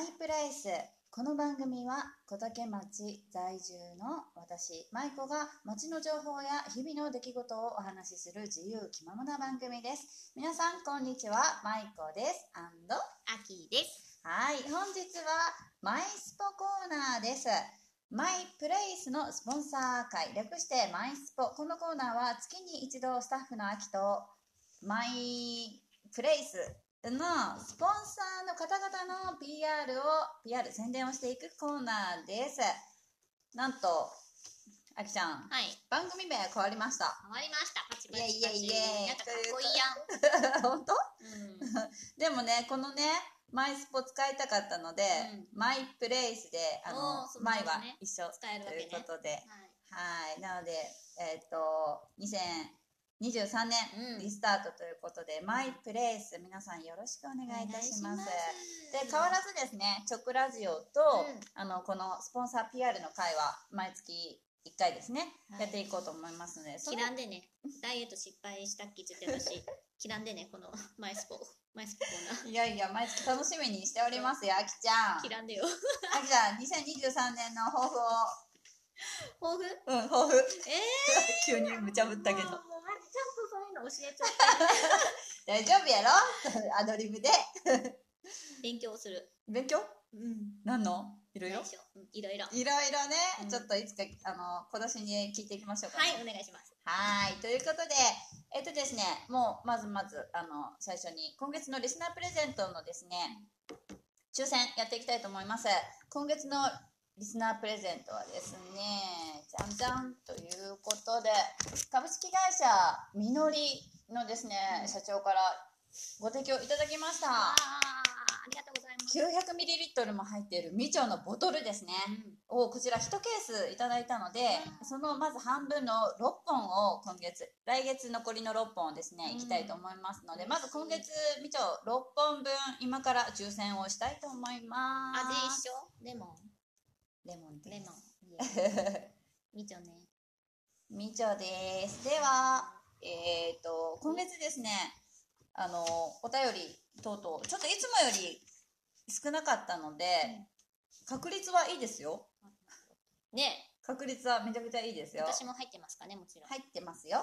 マイプレイス。この番組は小竹町在住の私舞子が町の情報や日々の出来事をお話しする自由気ままな番組です。皆さんこんにちは。舞子です。アンドアキです。はい。本日はマイスポコーナーです。マイプレイスのスポンサー会。略してマイスポ。このコーナーは月に一度スタッフの秋とマイプレイスのスポンサーの方々の PR を PR 宣伝をしていくコーナーですなんとあきちゃんはい。番組名変わりました変わりました。パチパチパチ。イエイイエイイエイなんかかっこいいやん。本当？うん。でもねこのねマイスポ使いたかったので、うんマイプレイスであのおーそうマイはね一緒使えるわけねということで、はい。はいなのでえっ、と2023年うんリスタートということで、マイプレイス皆さんよろしくお願いいたしますで変わらずですねチョクラジオと、うんあのこのスポンサー PR の会は毎月1回ですね、はいやっていこうと思いますのでその切らんでね。ダイエット失敗したっきつって私、切らんでね、このマイスポ、マイスポコーナー。いやいや毎月楽しみにしておりますよあきちゃん切らんでよ。あきちゃん2023年の抱負を抱負？うん抱負。え 急に無茶ぶったけど。もちゃんとそういうの教えちゃって。大丈夫やろ？アドリブで。勉強する。勉強？うん。何の？いろいろ？いろいろ。いろいろね、うん。ちょっといつかあの今年に聞いていきましょうか、ね、はい、お願いします。はい。ということでえっとですねもうまずまずあの最初に今月のリスナープレゼントのですね抽選やっていきたいと思います。今月のリスナープレゼントはですねじゃんじゃんということで株式会社みのりのですね、うん社長からご提供いただきました。ありがとうございます。900ml も入っているみちょのボトルですね、をこちら1ケースいただいたので、うん。そのまず半分の6本を今月来月残りの6本をですねうん。いきたいと思いますので、まず今月みちょ6本分今から抽選をしたいと思います。味一緒レモレモンン。レモですン。みちょね。みちょですではえっ、と今月ですねあのお便り等々ちょっといつもより少なかったので、確率はいいですよね確率はめちゃくちゃいいですよ私も入ってますかね、もちろん。入ってますよ。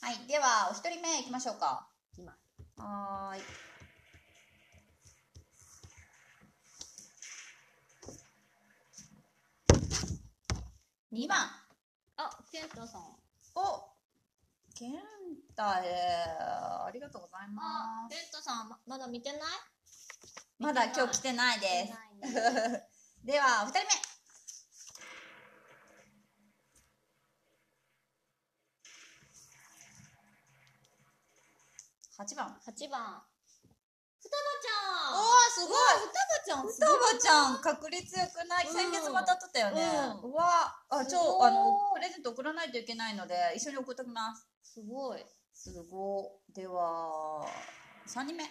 はい、ではお一人目いきましょうか。今。はーい。二番。あ、ケントさん。お。ケンタへ。ありがとうございあま、ケントさん、ままだ見てない？す。まだ今日来てないで見てないねす。ではお二人目。八番。8番。双お葉ー、すごい。ちゃん。双葉ちゃん。確率よくない。うん先月も当たったよね、ううわ。あちょあのプレゼント送らないといけないので一緒に送っときます。すごい。すごい。では3人目。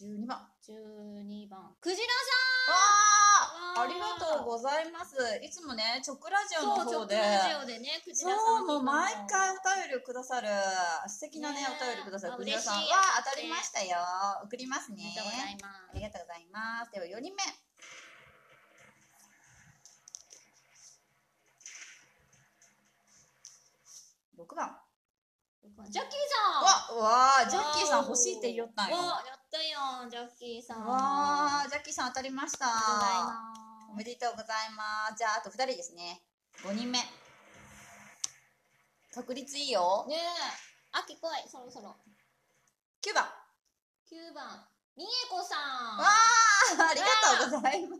12番12番。クジラあーわーありがとうございますいつもねチョクラジオの方でそラさん。う、もう毎回お便りをくださる、素敵なね、ねお便りくださるあクジラさんは当たりましたよ。送りますね。ありがとうございます。では4人目。6番。す。ジャッキーさん。わ、わあ、ジャッキーさん欲しいって言おったんよ。ったよ、ジャッキーさん。わあ、ジャッキーさん当たりました。あおめでとうございます。じゃあ、あと2人ですね。5人目。確率いいよ。ねえ。秋来い、そろそろ。9番。9番。みえこさん。わあ、ありがとうございま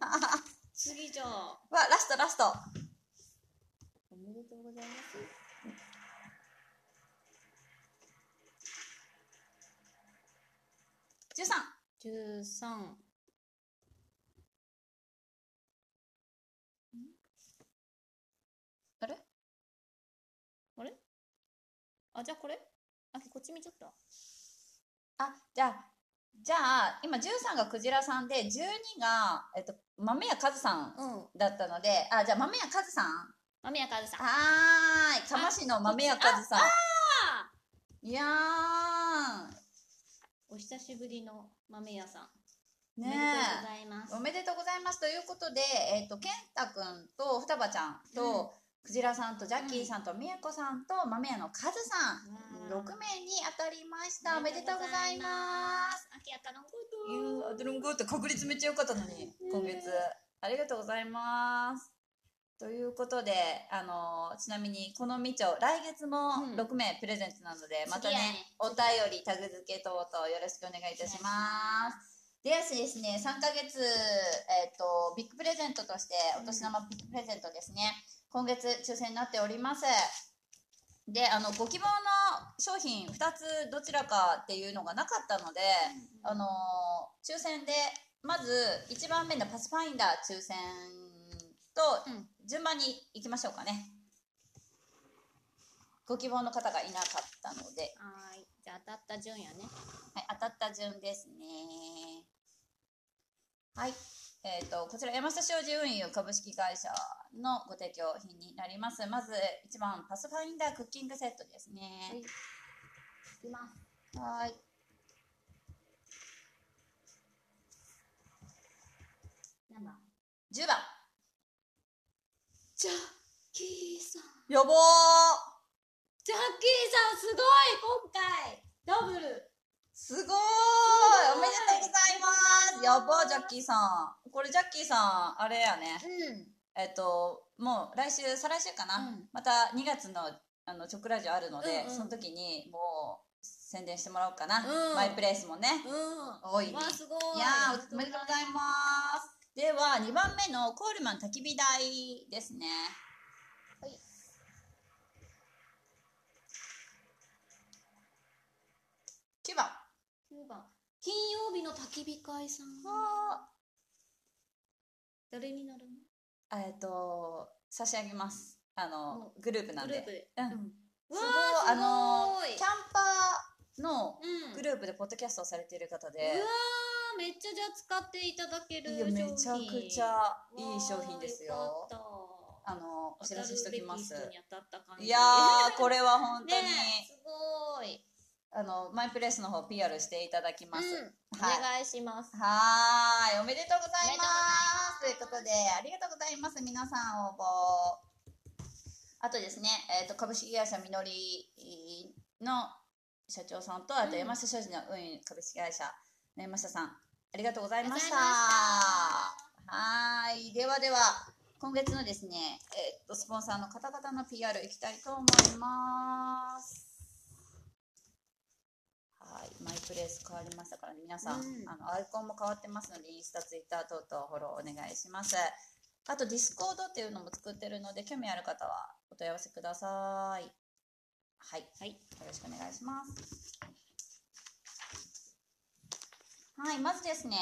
す。次じゃあ。わ、ラストラスト。おめでとうございます。13。13。あれ？あれ？あ、じゃあこれ？あ、こっち見ちゃった。あ、じゃあ、じゃあ、今13がクジラさんで、12が、えっと、豆屋和さんうん。だったので、あ、じゃあ豆屋和さん？豆やかずさん。はーい。かましの豆屋和さん。あいやー、お久しぶりの豆屋さん。ねおめでとうございます。おめでとうございます。ということで、えっ、と、健太くんと双葉ちゃんと、クジラさんとジャッキーさんとみやこさんと豆屋のカズさん、わー6名に当たりました。おめでとうございます。す。秋やったのこゆうアドルングって確率めっちゃ良かったのに、今月。ありがとうございます。ということで、あのちなみにこのみちょ、来月もうん。6名プレゼントなので、またねお便り、タグ付け等々よろしくお願いいたします。でですね、3ヶ月、えっ、と、ビッグプレゼントとして、お年玉ビッグプレゼントですね、今月抽選になっております。で、あの、ご希望の商品2つどちらかっていうのがなかったので、あの抽選で、まず1番目のパスファインダー抽選とうん順番に行きましょうかね。ご希望の方がいなかったので、はーい。じゃあ当たった順やね。はい、当たった順ですね。はい。えっ、と、こちら山下商事運輸株式会社のご提供品になります。まず1番、パスファインダークッキングセットですね。いきます。はい。何番10番。ジャッキーさん。予防ジャッキーさん、すごい今回ダブルすごーいおめでとうございますやばジャッキーさん。これジャッキーさん、あれやね。うん。えっと、もう来週、再来週かな、うんまた2月のあの直ラジオあるので、うんうんその時にもう宣伝してもらおうかな。うんマイプレイスもね。うん。多いねわあ、すごい。いやー、おめでとうございます。では、2番目のコールマン焚き火台ですね。はい。9番。9番。金曜日の焚き火会さん。あ誰になるーえっと、差し上げます。あのも、グループなんで。うんうん。すごいわあのキャンパーのうん。グループでポッドキャストをされている方で、うわーめっちゃじゃあ使っていただけるいやめちゃくちゃいい商品ですよ。よあのお知らせしときますいやーこれは本当に、すごい。あのマイプレスの方 PR していただきます。うんはいお願いします。はーいおめでとうございますということでありがとうございます皆さん応募。あとですね、えー、と株式会社みのりの社長さんとあとうん山下商事の運輸株式会社の山下さんありがとうございました。はーいではでは今月のですね、えー、とスポンサーの方々の PR いきたいと思います。はい、マイプレイス変わりましたからね、皆さん、うんあのアイコンも変わってますので、インスタ、ツイッター等々フォローお願いします。あと、 Discord っていうのも作ってるので、興味ある方はお問い合わせください。はい、はい。よろしくお願いします。はい、まずですね、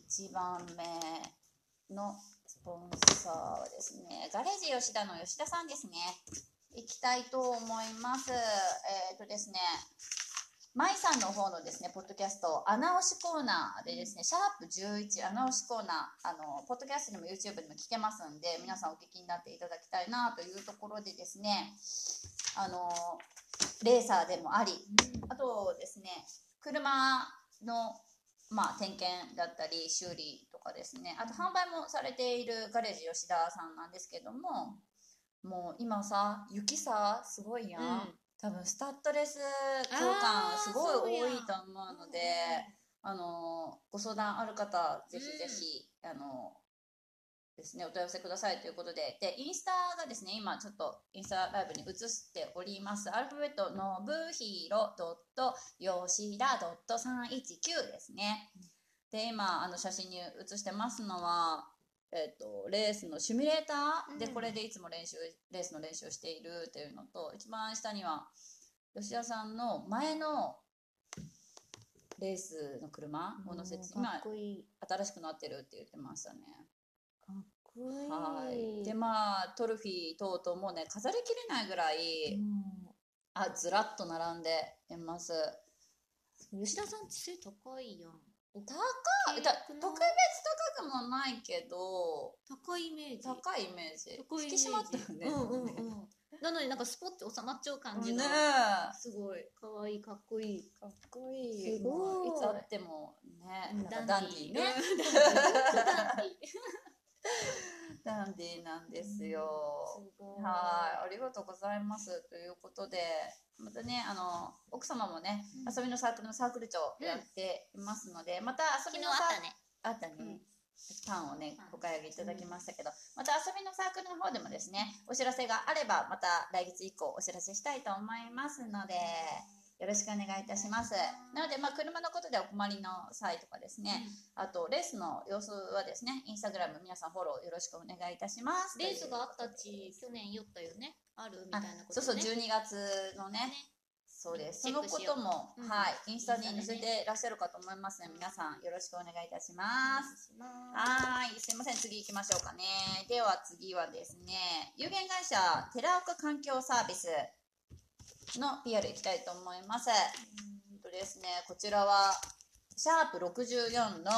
1番目のスポンサーはですね、ガレージ吉田の吉田さんですね。行きたいと思います。えっ、とですね、舞さんの方のですね、ポッドキャスト、穴押しコーナーでですね、シャープ11、穴押しコーナー、あの、ポッドキャストにも YouTube にも聞けますんで、皆さんお聞きになっていただきたいなというところでですね、あの、レーサーでもあり、あとですね、車の、まあ、点検だったり、修理とかですね、あと販売もされているガレージ吉田さんなんですけども、もう今さ、雪さ、すごいやん。うん。多分スタッドレス交換すごい多いと思うので、あのご相談ある方ぜひぜひ、あのですねお問い合わせくださいということででインスタがですね今ちょっとインスタライブに移しておりますアルファベットのブヒロドット吉田ドット319ですねで今あの写真に写してますのはえっとレースのシミュレーターでうんこれでいつも練習レースの練習をしているっていうのと一番下には吉田さんの前のレースの車を載せてか今。新しくなってるって言ってましたね。はい。でまあトロフィー等々もね飾りきれないぐらい、うんあずらっと並んでいます。吉田さん背高いやん。高いだ特別高くもないけど高いイメージ。高いイメージ。引き締まってるね。うんうんうん。ねなのになんかスポッて収まっちゃう感じねが、すごい、かわいい、かっこいい。かっこいい。すごいいつあってもね、うダンディーね。うんダンディー ダンディーなんですよ。すごいはい、ありがとうございます。ということで、またね、あの、奥様もね、うん遊びのサークルのサークル長やっていますので、また遊びのサーあったね。あったね、うんパンをねお買い上げいただきましたけど、また遊びのサークルの方でもですねお知らせがあればまた来月以降お知らせしたいと思いますのでよろしくお願いいたします。なので、まあ、車のことでお困りの際とかですね、あとレースの様子はですねインスタグラム皆さんフォローよろしくお願いいたします。レースがあったち、去年酔ったよね？あるみたあいなことね。そうそう12月のねね。そうです。そのことも、うん。はいインスタに載せていらっしゃるかと思いますので皆さんよろしくお願いいたします。はーい、すいません、次行きましょうかね。では次はですね、有限会社寺岡環境サービスの PR いきたいと思います。うんとですね、こちらは、シャープ64の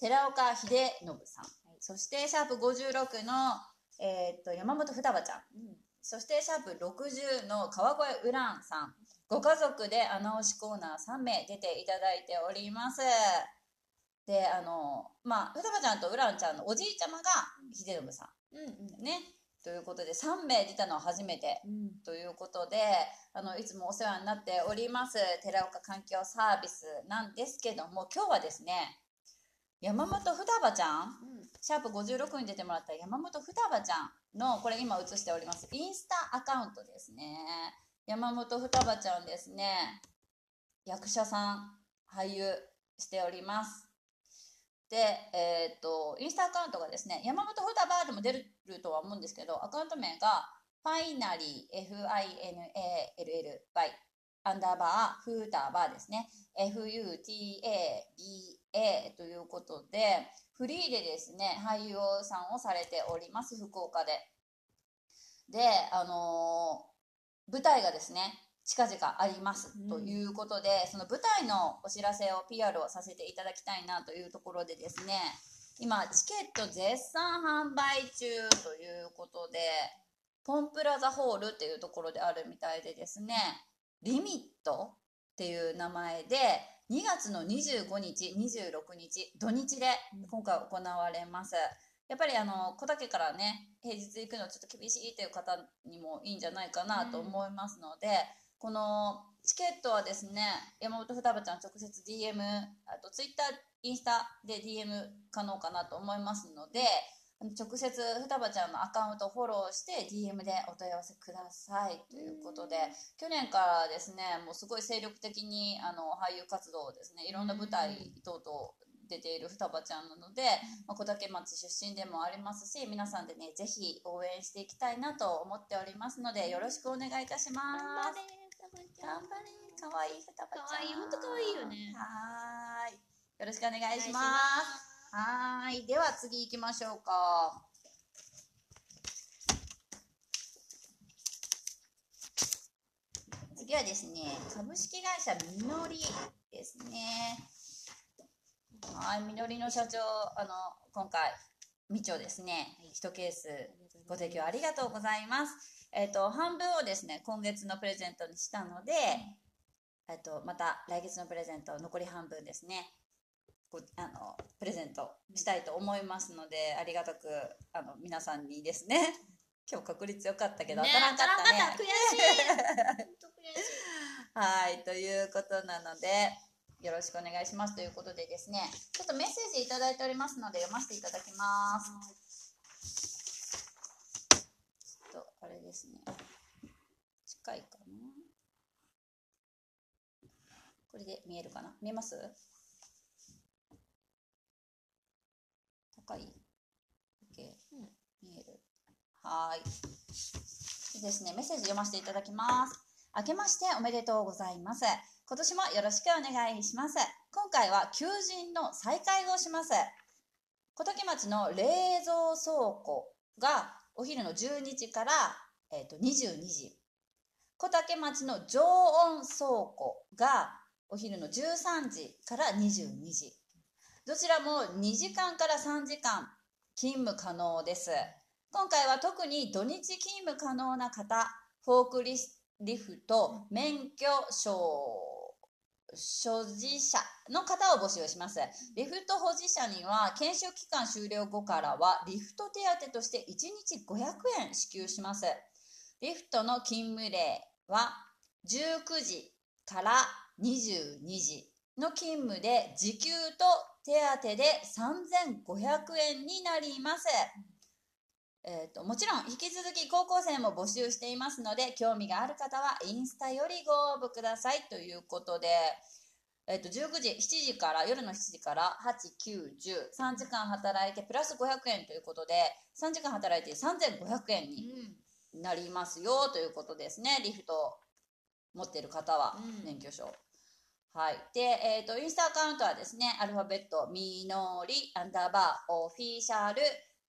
寺岡秀信さん。そして、シャープ56の、えーっと、山本双葉ちゃん。そして、シャープ60の川越ウランさん。ご家族で穴押しコーナー3名出ていただいております。で、あの、まあ、双葉ちゃんとウランちゃんのおじいちゃまが秀信さうんうんん。ね。ということで、3名出たのは初めて。うんということで、あの、いつもお世話になっております、寺岡環境サービスなんですけども、今日はですね、山本双葉ちゃん、シャープ56に出てもらった山本双葉ちゃんの、これ今映しております、インスタアカウントですね。山本双葉ちゃんですね、役者さん、俳優しております。で、えっ、と、インスタアカウントがですね、山本双葉でも出るとは思うんですけど、アカウント名が、ファイナリー、F-I-N-A-L-L-Y、アンダーバー、フーターバーですね。F-U-T-A-B-A ということで、フリーでですね、俳優さんをされております、福岡で。で、あのー舞台がですね、近々ありますうん。ということで、その舞台のお知らせを PR をさせていただきたいなというところでですね、今、チケット絶賛販売中ということで、ポンプラザホールっていうところであるみたいでですね、リミットっていう名前で、2月の25日、26日、土日で今回行われます。やっぱりあの、小竹からね、平日行くのちょっと厳しいっていう方にもいいんじゃないかなと思いますので、このチケットはですね、山本双葉ちゃん直接 DM、あとツイッター、インスタで DM 可能かなと思いますので、直接双葉ちゃんのアカウントをフォローして DM でお問い合わせくださいということで、去年からですね、もうすごい精力的にあの俳優活動をですね、いろんな舞台等々出ている双葉ちゃんなので、まあ、小竹町出身でもありますし、皆さんでね、ぜひ応援していきたいなと思っておりますので、よろしくお願いいたします。頑張れ、かわいい双葉ちゃん。かわいいほんとかわいいよねはーい。よろしくお願いします。はーい。では次行きましょうか。次はですね、株式会社みのりですね。はい、みのりの社長、あの、今回、みちょですね、一ケースご提供ありがとうございます。えっ、と、半分をですね、今月のプレゼントにしたので、えっと、また来月のプレゼント残り半分ですね。こうあのプレゼントしたいと思いますので、ありがたくあの皆さんにですね。今日確率良かったけど、ね当たらんかったね。当た悔しいしい はい、ということなので、よろしくお願いしますということでですね、ちょっとメッセージいただいておりますので読ませていただきます。ちょっと、あれですね。近いかなこれで見えるかな見えます？高い ?OK。うん見えるはーい。でですね、メッセージ読ませていただきます。明けましておめでとうございます。今年もよろしくお願いします。今回は求人の再開をします。小竹町の冷蔵倉庫がお昼の12時から、えー、と22時。小竹町の常温倉庫がお昼の13時から22時。どちらも2時間から3時間勤務可能です。今回は特に土日勤務可能な方、フォークリフト免許証所持者の方を募集します。リフト保持者には研修期間終了後からはリフト手当として1日500円支給します。リフトの勤務例は19時から22時の勤務で時給と手当で3500円になります。えーと、もちろん引き続き高校生も募集していますので興味がある方はインスタよりご応募ください。ということで、えーと、19時7時から夜の7時から8910 3時間働いてプラス500円ということで3時間働いて3500円になりますよ。ということですね、リフト持ってる方は免許証。はい。で、えっ、ー、と、インスタアカウントはですね、アルファベット、みのり、アンダーバー、オフィシャル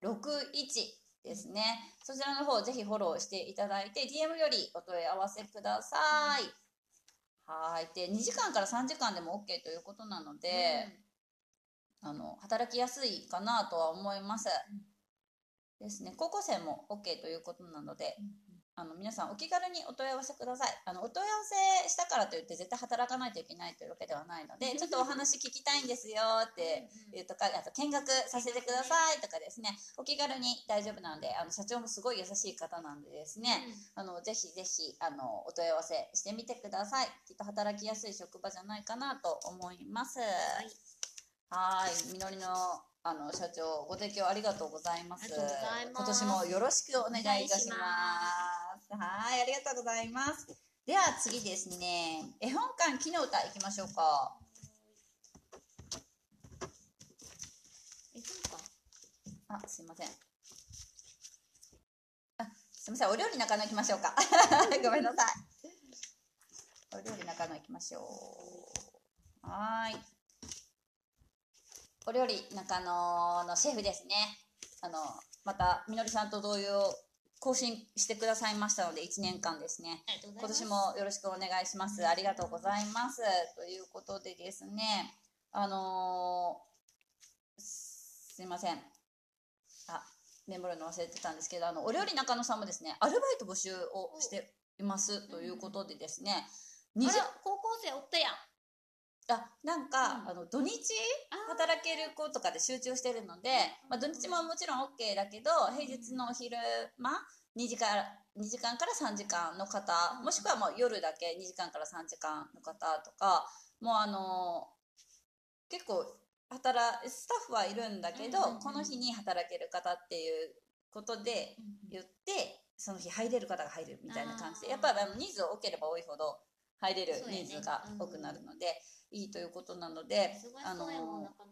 61ですね。そちらの方ぜひフォローしていただいて、DM よりお問い合わせください。はい。で、2時間から3時間でも OK ということなので、うん、あの、働きやすいかなとは思います。うん、ですね。高校生も OK ということなので、うんあの皆さんお気軽にお問い合わせください。あのお問い合わせしたからといって絶対働かないといけないというわけではないのでちょっとお話聞きたいんですよっていうとかあと見学させてくださいとかですね。お気軽に大丈夫なのであの社長もすごい優しい方なんでですね、あのぜひぜひあのお問い合わせしてみてください。きっと働きやすい職場じゃないかなと思います。はい。みのりのあの社長ご提供ありがとうございます。今年もよろしくお願いいたしますはいありがとうございます。では次ですね。絵本館木の歌いきましょうか。絵本館？あすいません。あすみません。お料理中野行きましょうか。ごめんなさい。お料理中野行きましょう。はい。お料理中野のシェフですね。あの、また、みのりさんと同様、更新してくださいましたので、1年間ですね。今年もよろしくお願いします。ありがとうございます。ということでですね、あのー、すいません。あ、メモるの忘れてたんですけど、あの、お料理中野さんもですね、アルバイト募集をしていますということでですね、20高校生おったやん。あなんか、うん、あの土日働ける子とかで集中してるので、まあ、土日ももちろん OK だけど平日の昼間2時から2時間から3時間の方もしくはもう夜だけ2時間から3時間の方とかもうあの結構働スタッフはいるんだけど、この日に働ける方っていうことで言って、その日入れる方が入るみたいな感じでやっぱり人数多ければ多いほど入れる人数が多くなるので、いいということなので、あの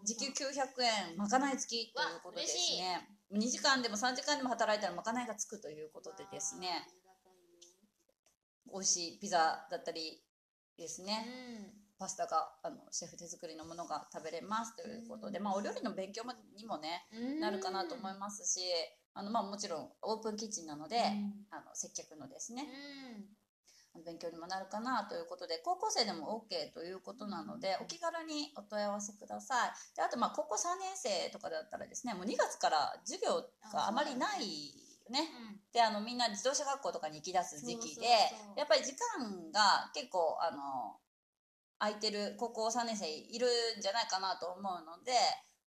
時給900円まかない付きということですね。2時間でも3時間でも働いたらまかないがつくということでですね。美味しいピザだったりですね、パスタがあのシェフ手作りのものが食べれますということで、まあ、お料理の勉強にもね、なるかなと思いますしあの、まあ、もちろんオープンキッチンなので、あの接客のですね、勉強にもなるかなということで高校生でも OK ということなのでお気軽にお問い合わせください。であとまあ高校3年生とかだったらですねもう2月から授業があまりないね、であのみんな自動車学校とかに行き出す時期でやっぱり時間が結構あの空いてる高校3年生いるんじゃないかなと思うので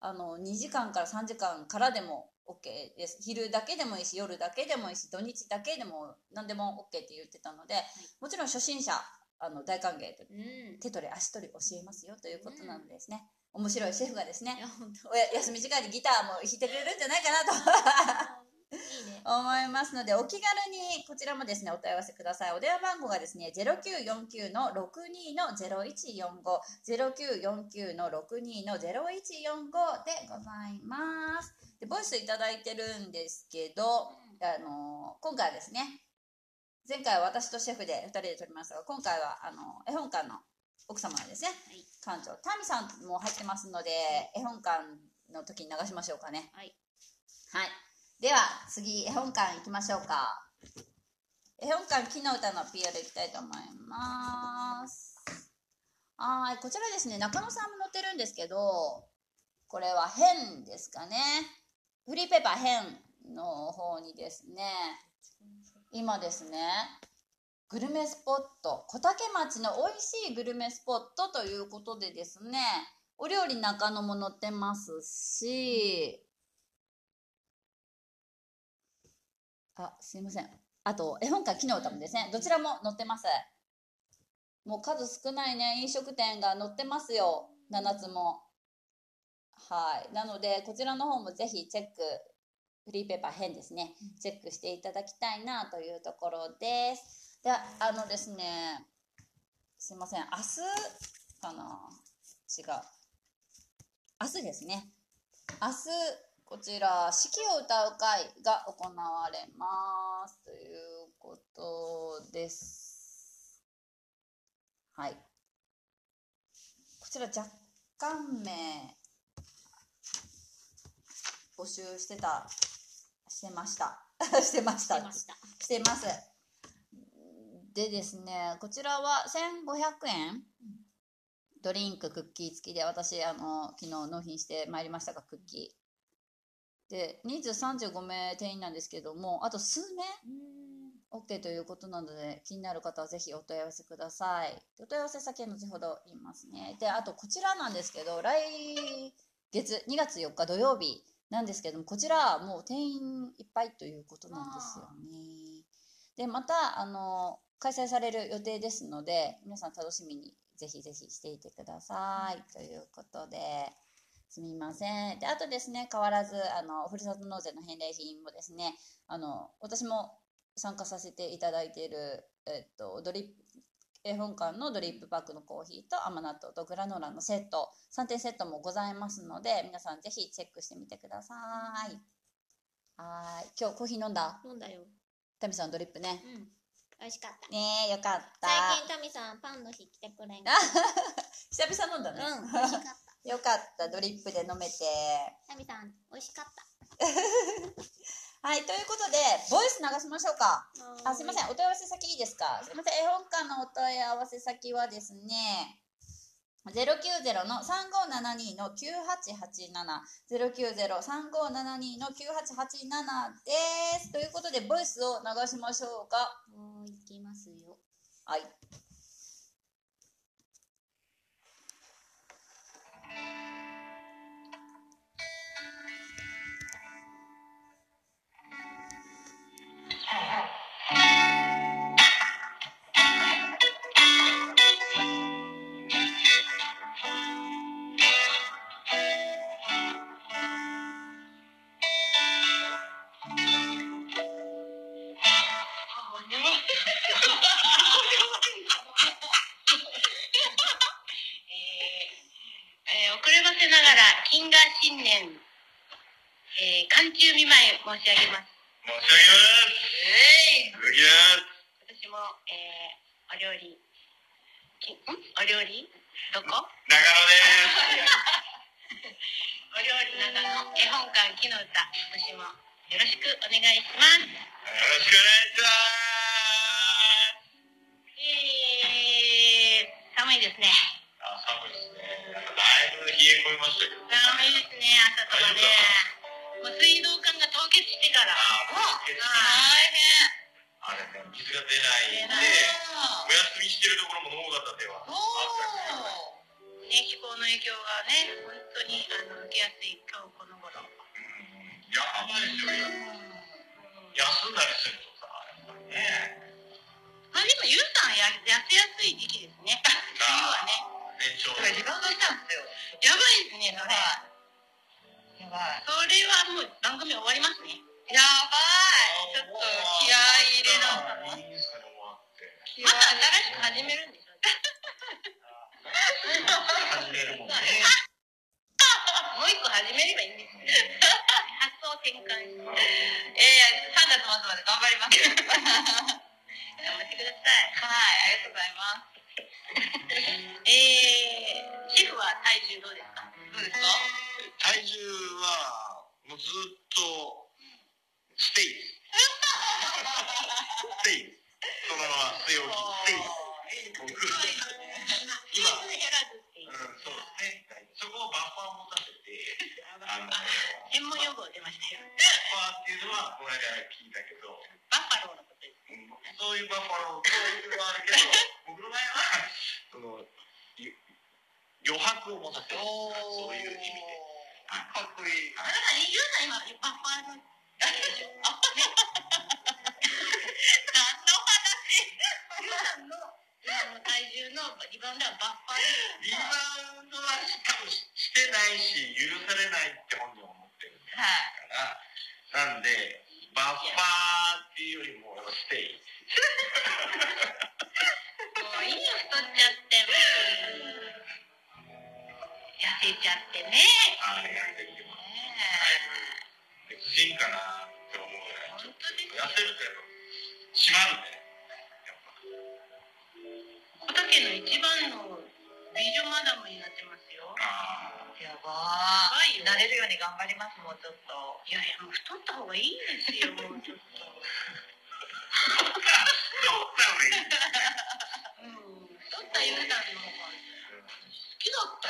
あの2時間から3時間からでも OK です。昼だけでもいいし夜だけでもいいし土日だけでも何でも OK って言ってたので、はい、もちろん初心者あの大歓迎と、うん、手取り足取り教えますよということなのですね、うん、面白いシェフがですね休み時間にギターも弾いてくれるんじゃないかなと 思いますのでお気軽にこちらもですねお問い合わせください。お電話番号がですね0949の62の0145 0949の62の0145でございます。でボイスいただいてるんですけど、あの今回はですね前回は私とシェフで2人で撮りましたが今回はあの絵本館の奥様ですね、はい、館長タミさんも入ってますので絵本館の時に流しましょうかね。はい、はいでは次絵本館行きましょうか。絵本館木の歌の PR いきたいと思います。はいこちらですね中野さんも載ってるんですけどこれは変ですかね。フリーペーパー変の方にですね今ですねグルメスポット、小竹町の美味しいグルメスポットということでですね、お料理中野も載ってますし、あ、すいません。あと、絵本館昨日多分ですね、どちらも載ってます。もう数少ないね、飲食店が載ってますよ。7つも。はい。なので、こちらの方もぜひチェック、フリーペーパー編ですね、チェックしていただきたいなというところです。で、あのですね、すいません、明日かな？違う。明日ですね。明日、こちら、四季を歌う会が行われます。ということです。はい。こちら、若干名、募集してた、してました。してました。してました。してます。でですね、こちらは1500円ドリンク、クッキー付きで、私、あの、昨日納品してまいりましたが、クッキー。で、人数35名定員なんですけども、あと数名 OK ということなので、気になる方はぜひお問い合わせください。お問い合わせ先は後ほど言いますね。で、あとこちらなんですけど、来月、2月4日土曜日なんですけども、こちらはもう定員いっぱいということなんですよね。で、また、あの、開催される予定ですので、皆さん楽しみにぜひぜひしていてください。ということで、すみません。で、あとですね、変わらず、あの、ふるさと納税の返礼品もですね、あの、私も参加させていただいている、えっと、ドリップ、絵本館のドリップパックのコーヒーと甘納豆とグラノーラのセット、3点セットもございますので、皆さんぜひチェックしてみてください。はーい。今日コーヒー飲んだ？飲んだよ。タミさんドリップね。うん。美味しかった。ねえ、よかった。最近タミさんパンの日来てくれん 久々飲んだね。うん、美味しかった。よかった、ドリップで飲めて。タミさん、美味しかった。はい、ということで、ボイス流しましょうか。あ、すいません、お問い合わせ先いいですか？すいません、絵本館のお問い合わせ先はですね、090の3572の9887、090-3572の9887です。ということで、ボイスを流しましょうか。もう行きますよ。はい。Thank you. 申し上げます。申し上げます。も、えー、お料理、お料理？どこ？長野です。お料理絵本館木の歌、私もよろしくお願いします。よろしくお願いします。始めるんでしょ始めるもんね。もう一個始めればいいんですね。発想転換して。ええ3月末まで頑張ります。頑張ってください。はい、ありがとうございます。えー、シェフは体重どうですか？どうですか？体重は、もうずっと、ステイ。スstay。そのまま据え置き、 stay。僕、今、うん、減らずっていう。そうですね。そこをバッファーを持たせて、あの、バッ専門用語出ましたよ。バッファーっていうのは、この間聞いたけど、バッファローのことです。うんそういうバッファローと、あるけど、僕の場合は、その、余白を持たせる。そういう意味で。かっこいい。はいだから、ゆうさん今、バッファーの。何の話ゆうさんの今の体重のリバウンドはバッファー。リバウンドは多分してないし、許されないって本人は思ってるはい。から、なんで、バッファーっていうよりも、ステイ。もういいよ、太っちゃって。痩せちゃってね。あれやってきてます。ねで、不審かなって思うぐらい。痩せるけど、締まるね。の一番の美女マダムになってますよ。あやばー。慣れるように頑張ります、もうちょっと。いやいや、もう太った方がいいんですよ、もうちょっと。あ。そうなのいい。うん。太ったゆうさんの方が好きだった？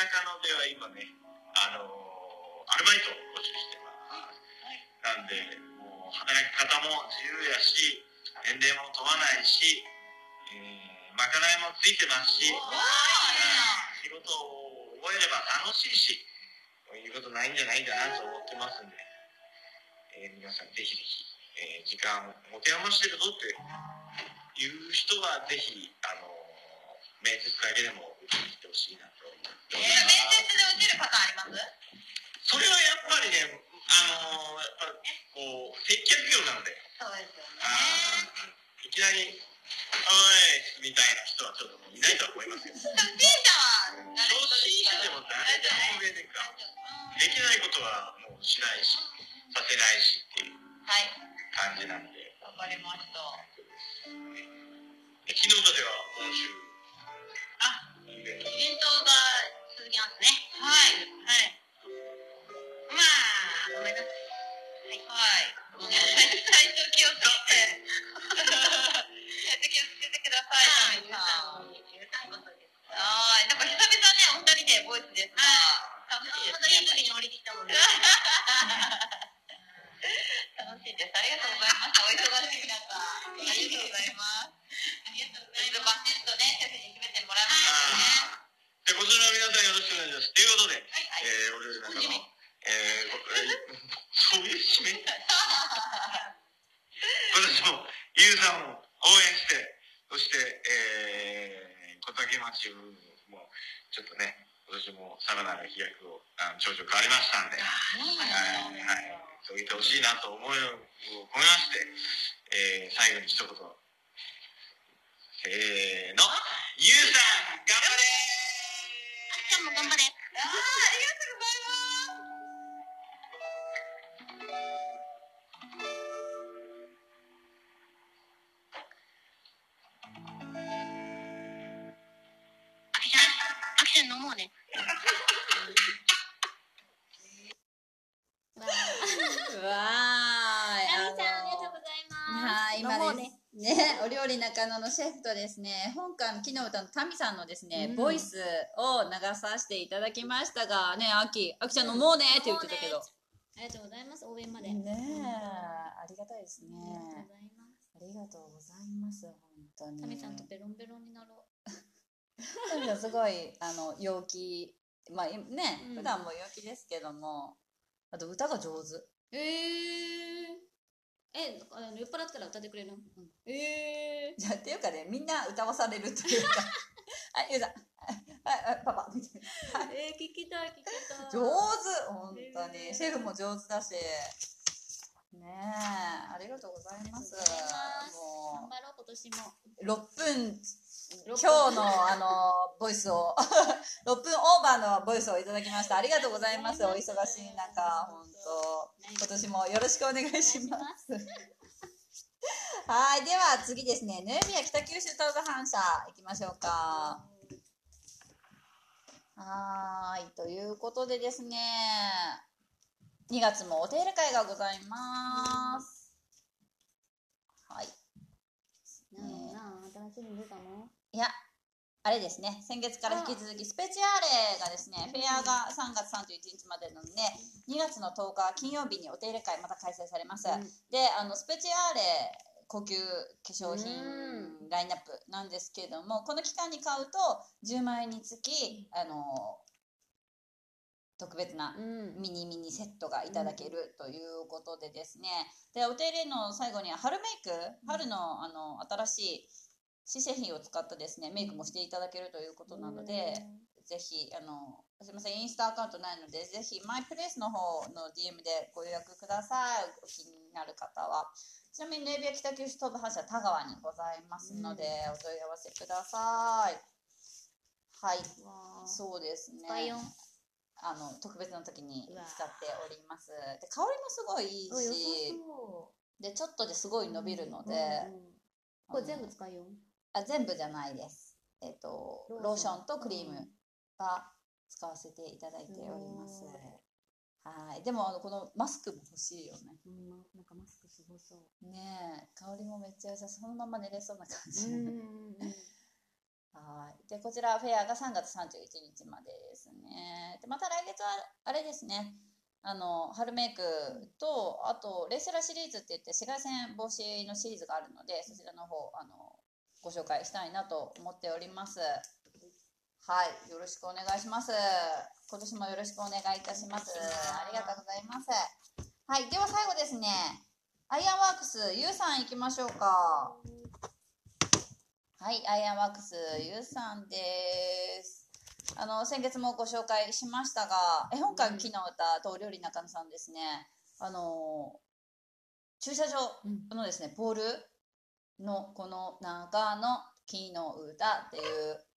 中野では今ね、あのーアルバイトを募集してます。なんで、もう働き方も自由やし、年齢も問わないし、えーまかないもついてますし、わ仕事を覚えれば楽しいし、こういうことないんじゃないかなと思ってますんで、えー皆さんぜひぜひ、えー時間を持て余してるぞっていう人はぜひ、あのー面接だけでも受けに来てほしいなとえー、面ます。接で落ちるパターンありますに一言、せーの、ゆうさん、頑張れあっちゃんも頑張れ。ああ、ありがとうございます。野のシェフとですね、本館の木の歌のタミさんのですね、うんボイスを流させていただきましたが、ね、あき、あきちゃん飲もうねって言ってたけど。ありがとうございます。応援まで。ね、ありがたいですね。ありがとうございます。ありがとうございます、本当に。タミさんとベロンベロンになろタミさんすごい、あの、陽気、まあ、ね、うん普段も陽気ですけども、あと歌が上手。う。えー。え、あの酔っ払ったら歌ってくれるの、えいやっていうかね、みんな歌わされるというか、はい、ゆうさん、はい、はい、パパ、みたい。えー、聞きたい、聞きたい。上手本当に、へー。シェフも上手だし。ねえありがとうございます。頑張ろう、今年も。う6分六分今日のあのボイスを 6分オーバーのボイスをいただきました。ありがとうございます。お忙しい中本当。今年もよろしくお願いします。はいでは次ですね。ヌエビア北九州トル反射行きましょうか。はーい、ということでですね、2月もお手入れ会がございます。はい。なあなあ、新し月に出たの？いや、あれですね、先月から引き続き、スペチアーレがですね、フェアが3月31日までなので、2月の10日金曜日にお手入れ会また開催されます。うん。で、あの、スペチアーレ高級化粧品うん。ラインナップなんですけれども、この期間に買うと、10万円につき、あの、特別なうん。ミニミニセットがいただけるということでですね、でお手入れの最後には春メイク？春のあの新しい新製品を使ったですねメイクもしていただけるということなので、ぜひあのすみませんインスタアカウントないのでぜひマイプレイスの方の DM でご予約ください。お気になる方は。ちなみにレイビア北九州東部反社田川にございますので、お問い合わせください。はい。そうですね。あの特別な時に使っております。で香りもすごいいいしそでちょっとですごい伸びるのうで、これ全部使いよあ全部じゃないです。えっ、とローシローションとクリームが使わせていただいております。はい。でもあのこのマスクも欲しいよね。うん。まなんかマスクすごそう。ねえ。香りもめっちゃ良さそう。そのまま寝れそうな感じ、はい。で、こちらフェアが3月31日までですね。で、また来月は、あれですね。あの、春メイクと、あと、レイセラシリーズって言って、紫外線防止のシリーズがあるので、そちらの方、あの、ご紹介したいなと思っております。はい。よろしくお願いします。今年もよろしくお願いいたします。ありがとうございます。はい。では最後ですね。アイアンワークス、ゆうさん行きましょうか。はい、アイアンワークスゆうさんです。あの先月もご紹介しましたが、絵本館木の歌とお料理中野さんですね。あの駐車場のですねポールのこの中の木の歌っていう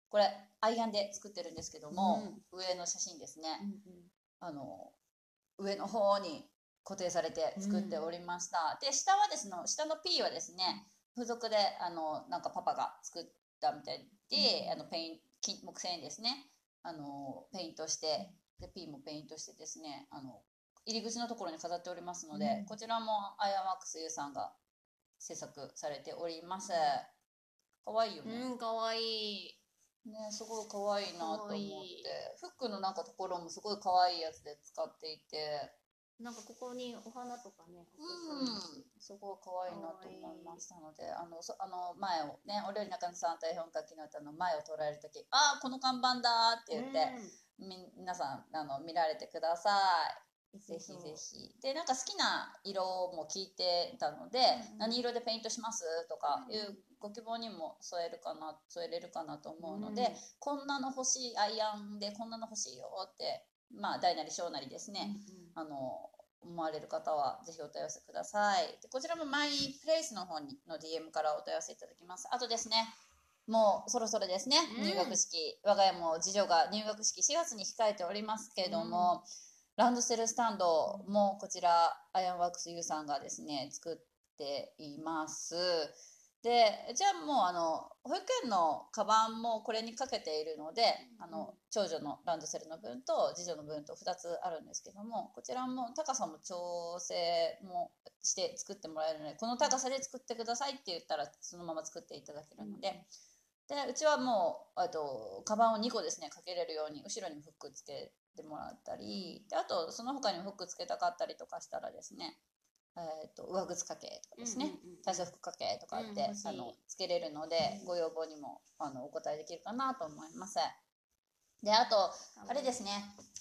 これアイアンで作ってるんですけども、上の写真ですね。あの上の方に固定されて作っておりました。で下はですね下の P はですね。付属であのなんかパパが作ったみたいで、あのペイン金木製にですね。あのペイントしてで P もペイントしてですねあの入り口のところに飾っておりますので、うん。こちらもアイアンワークス U さんが制作されております。可愛いよね、うんかわい。いねすごい可愛いなと思って。フックのなんかところもすごい可愛いやつで使っていて。なんかここにお花とかねうん、すごい可愛いなと思いましたので、あの、そあの前をね、お料理中野さんと絵本書きの歌の前を捉えるとき、ああ、この看板だって言って、み皆さん、あの、見られてください。ぜひぜひ。で、なんか好きな色も聞いてたので、うん何色でペイントしますとかいうんうご希望にも添えるかな、添えれるかなと思うので、うんこんなの欲しい、アイアンでこんなの欲しいよって、まあ、大なり小なりですね。あの思われる方はぜひお問い合わせください。でこちらもマイプレイスの方にの DM からお問い合わせいただきます。あとですね、もうそろそろですね、うん入学式、我が家も次女が入学式4月に控えておりますけれども、ランドセルスタンドもこちら、アイアンワークス U さんがですね、作っています。で、じゃあもうあの、保育園のカバンもこれにかけているので、あの、長女のランドセルの分と次女の分と2つあるんですけども、こちらも高さも調整もして作ってもらえるので、この高さで作ってくださいって言ったらそのまま作っていただけるので、で、うちはもう、あと、カバンを2個ですね、かけれるように、後ろにもフックつけてもらったり、であと、その他にもフックつけたかったりとかしたらですね、えっと上靴掛けとかですね、体操服掛けとかって、うんあのつけれるので、うん。ご要望にもあのお答えできるかなと思います。で、あと、あれですね、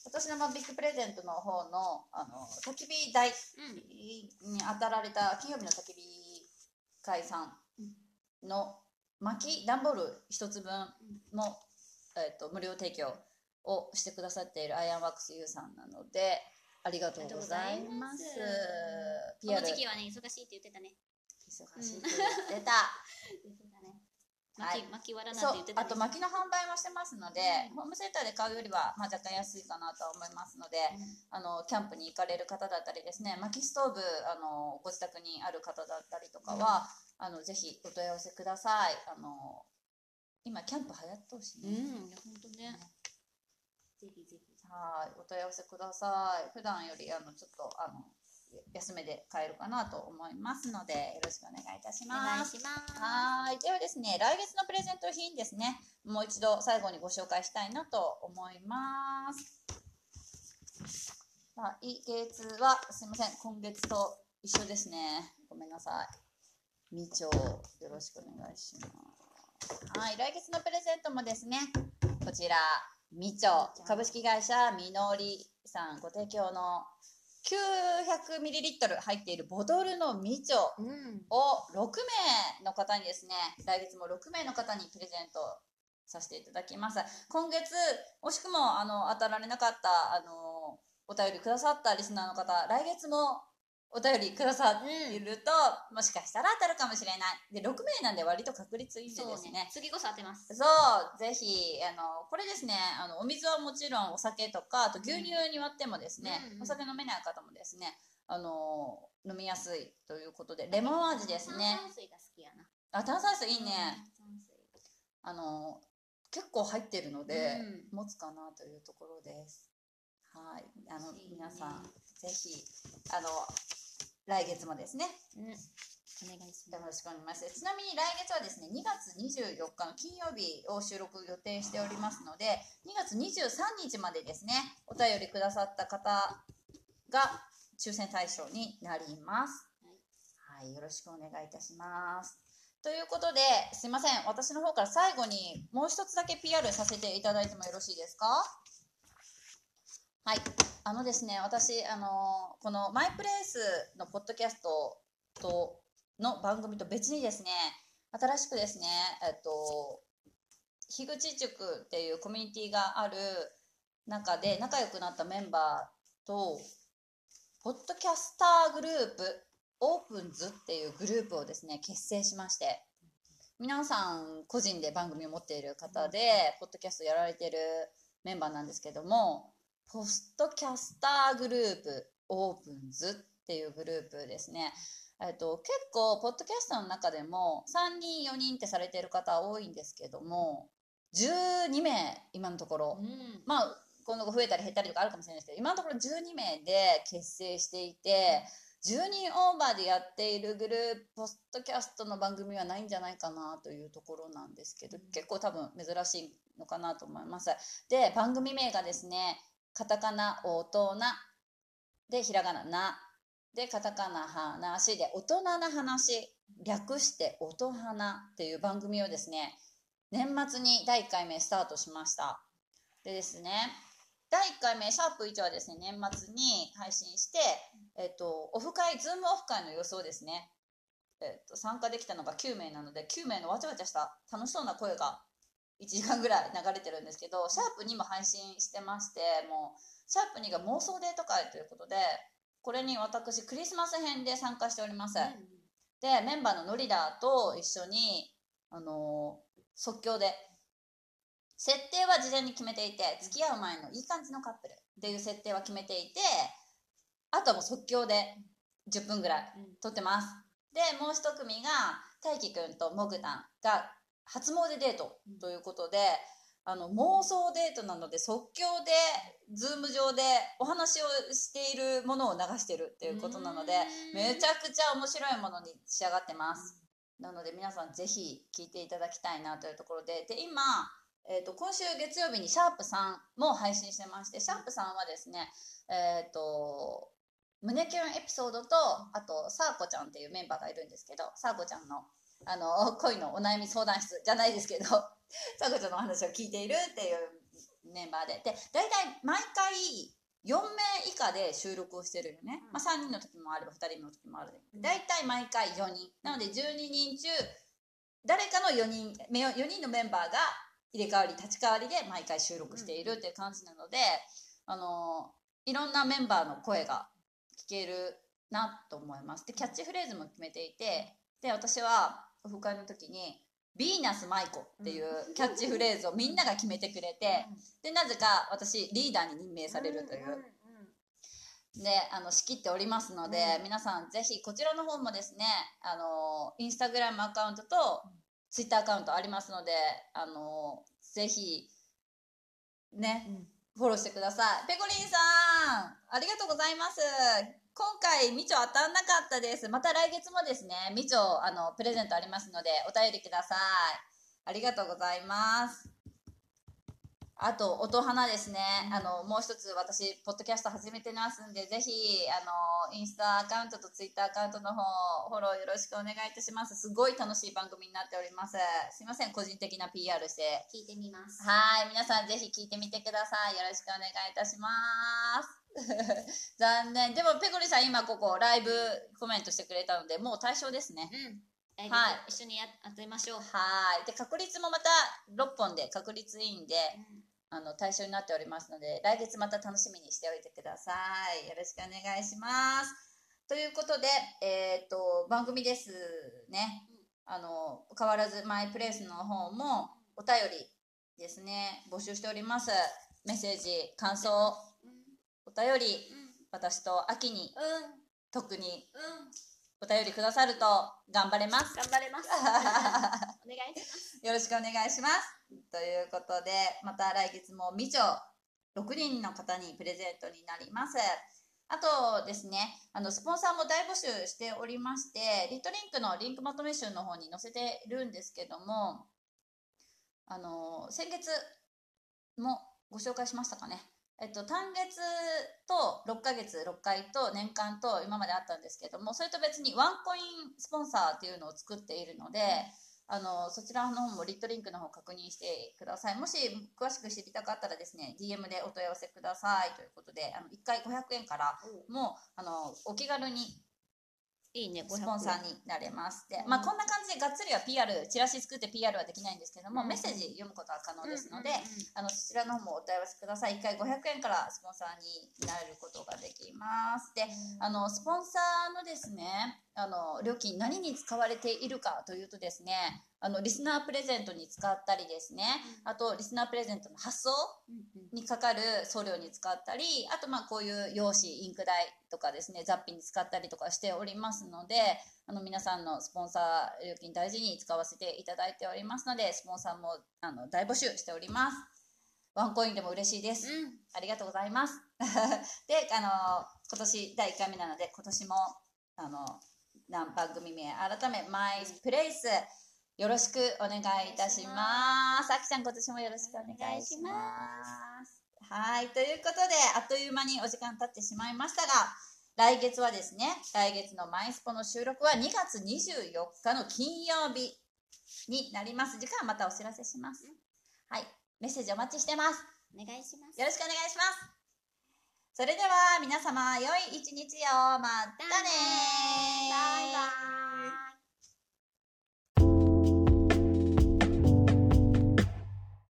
今年のまあビッグプレゼントの方のあの焚き火台に当たられた金曜日の焚き火会さんの薪段ボール一つ分の、えっと無料提供をしてくださっているアイアンワークス U さんなのでありがとうございます。この時期はね、忙しいって言ってたね。忙しいって言ってた。言ってたね。はい巻き、巻き割らなんて言ってたね。あと薪の販売もしてますので、うんホームセンターで買うよりは、まあ、若干安いかなとは思いますので、あのキャンプに行かれる方だったりですね薪ストーブあのご自宅にある方だったりとかは、あのぜひお問い合わせくださいあの今キャンプ流行ってほしいね、うん、本当ね。ぜひぜひ。はいお問い合わせください普段よりあのちょっとあの休めで買えるかなと思いますので、よろしくお願いいたしお願ます。いします。はい。ではですね、来月のプレゼント品ですね、もう一度最後にご紹介したいなと思います。来月は、すいません、今月と一緒ですね。ごめんなさい。みちょよろしくお願いします。はい。来月のプレゼントもですね、こちら、みちょ株式会社みのりさんご提供の 900ml 入っているボトルのみちょうん。を6名の方にですね、来月も6名の方にプレゼントさせていただきます。今月、惜しくもあの当たられなかったあのお便りくださったリスナーの方、来月もお便りくださっていると、もしかしたら当たるかもしれない。で、6名なんで割と確率いいんですねね。。次こそ当てます。そう、ぜひ、あの、これですね、あの、お水はもちろんお酒とか、あと牛乳に割ってもですね、うんうんお酒飲めない方もですね、あの、飲みやすいということで、レモン味ですね。炭酸水が好きやな。あ、炭酸水いいね。炭酸水。あの、結構入ってるので、うん持つかなというところです。はい。あの、ね皆さん、ぜひ、あの、来月もですね、うん。お願いしよます。ろしくお願いします。ちなみに来月はですね、2月24日の金曜日を収録予定しておりますので、2月23日までですね、お便りくださった方が抽選対象になります。はい、よろしくお願いいたします。ということで、すいません。私の方から最後にもう一つだけ PR させていただいてもよろしいですか？はい。あのですね、私、あの、このマイプレイスのポッドキャストと、の番組と別にですね、新しくですね、えっと、樋口塾っていうコミュニティがある中で仲良くなったメンバーと、ポッドキャスターグループ、オープンズっていうグループをですね、結成しまして、皆さん個人で番組を持っている方で、ポッドキャストやられてるメンバーなんですけども、ポストキャスターグループ、オープンズっていうグループですね。えっと、結構、ポッドキャストの中でも、3人、4人ってされてる方多いんですけども、12名、今のところ。うん。まあ、今後増えたり減ったりとかあるかもしれないですけど、今のところ12名で結成していて、10人オーバーでやっているグループ、ポッドキャストの番組はないんじゃないかなというところなんですけど、結構多分珍しいのかなと思います。で、番組名がですね、カタカナ、大人、で、ひらがな、な、で、カタカナ、話で、大人な話、略して、音花っていう番組をですね、年末に第1回目スタートしました。でですね、第1回目、シャープ1はですね、年末に配信して、えっと、オフ会、ズームオフ会の予想ですね。えっと、参加できたのが9名なので、9名のわちゃわちゃした楽しそうな声が1時間ぐらい流れてるんですけど、シャープ2も配信してまして、もう、シャープ2が妄想デート会ということで、これに私、クリスマス編で参加しております。で、メンバーのノリダーと一緒に、あのー即興で、設定は事前に決めていて、付き合う前のいい感じのカップルっていう設定は決めていて、あとはもう即興で10分ぐらい撮ってます。で、もう一組が、大輝くんともぐたんが初詣デートということで、あの、妄想デートなので即興で、 Zoom 上でお話をしているものを流してるっていうことなので、めちゃくちゃ面白いものに仕上がってます。なので皆さんぜひ聞いていただきたいなというところで、で、今、えっ、と、今週月曜日にシャープさんも配信してまして、シャープさんはですね、えっ、と、胸キュンエピソードと、あと、サーコちゃんっていうメンバーがいるんですけど、サーコちゃんの、あの、恋のお悩み相談室じゃないですけど、サーコちゃんのお話を聞いているっていうメンバーで、で、大体毎回4名以下で収録をしてるよね。まあ3人の時もあれば2人の時もある。大体毎回4人。なので12人中、誰かの4人、め4人のメンバーが入れ替わり、立ち替わりで毎回収録しているっていう感じなので、あの、いろんなメンバーの声が聞けるなと思います。で、キャッチフレーズも決めていて、で、私はオフ会の時に、ヴィーナス舞子っていうキャッチフレーズをみんなが決めてくれて、で、なぜか私リーダーに任命されるという、で、あの、仕切っておりますので、皆さんぜひこちらの方もですね、あの、インスタグラムアカウントとツイッターアカウントありますので、あの、ぜひ、ね、フォローしてください。ペコリンさん、ありがとうございます。今回、みちょ当たんなかったです。また来月もですね、みちょ、あの、プレゼントありますので、お便りください。ありがとうございます。あと、音花ですね。あの、もう一つ私、ポッドキャスト始めてますんで、ぜひ、あの、インスタアカウントとツイッターアカウントの方、フォローよろしくお願いいたします。すごい楽しい番組になっております。すいません、個人的な PR して。聞いてみます。はい、皆さんぜひ聞いてみてください。よろしくお願いいたします。残念。でも、ペコリさん今ここライブコメントしてくれたので、もう対象ですね。うん。はい一緒にや当てましょう。はい。で、確率もまた6本で確率いいんで、あの、対象になっておりますので、来月また楽しみにしておいてください。よろしくお願いします。ということで、えっ、と、番組ですね。あの、変わらずマイプレイスの方もお便りですね、募集しております。メッセージ、感想、うん。お便り、うん。私と秋にうん。特にうん。お便りくださると頑張れます。頑張れます。お願いします。よろしくお願いします。ということで、また来月もみちょ6人の方にプレゼントになります。あとですね、あの、スポンサーも大募集しておりまして、リットリンクのリンクまとめ集の方に載せてるんですけども、あの、先月もご紹介しましたかね。えっと、単月と6ヶ月6回と年間と今まであったんですけども、それと別にワンコインスポンサーっていうのを作っているので、あの、そちらの方もリットリンクの方確認してください。もし詳しく知りたかったらですね、DM でお問い合わせくださいということで、あの、1回500円からもう、あの、お気軽にいいね、スポンサーになれます。でう、んまあこんな感じでがっつりは PR、チラシ作って PR はできないんですけども、うんメッセージ読むことは可能ですので、うんうんうんあの、そちらの方もお問い合わせください。1回500円からスポンサーになることができます。で、あの、スポンサーのですね、あの、料金何に使われているかというとですね、あの、リスナープレゼントに使ったりですね、あと、リスナープレゼントの発送にかかる送料に使ったり、あとまあこういう用紙、インク代とかですね、雑費に使ったりとかしておりますので、あの皆さんのスポンサー料金大事に使わせていただいておりますので、スポンサーもあの大募集しております。ワンコインでも嬉しいです。うんありがとうございます。で、あの、今年第1回目なので、今年も、あの、なん番組名、改め、マイプレイス、よろしくお願いいたします。あきちゃん、今年もよろしくお願いします。はい、ということで、あっという間にお時間経ってしまいましたが、来月はですね、来月のマイスポの収録は2月24日の金曜日になります。時間はまたお知らせします。はい、メッセージお待ちしてます。お願いします。よろしくお願いします。それでは皆様、良い一日を。またねバイバイ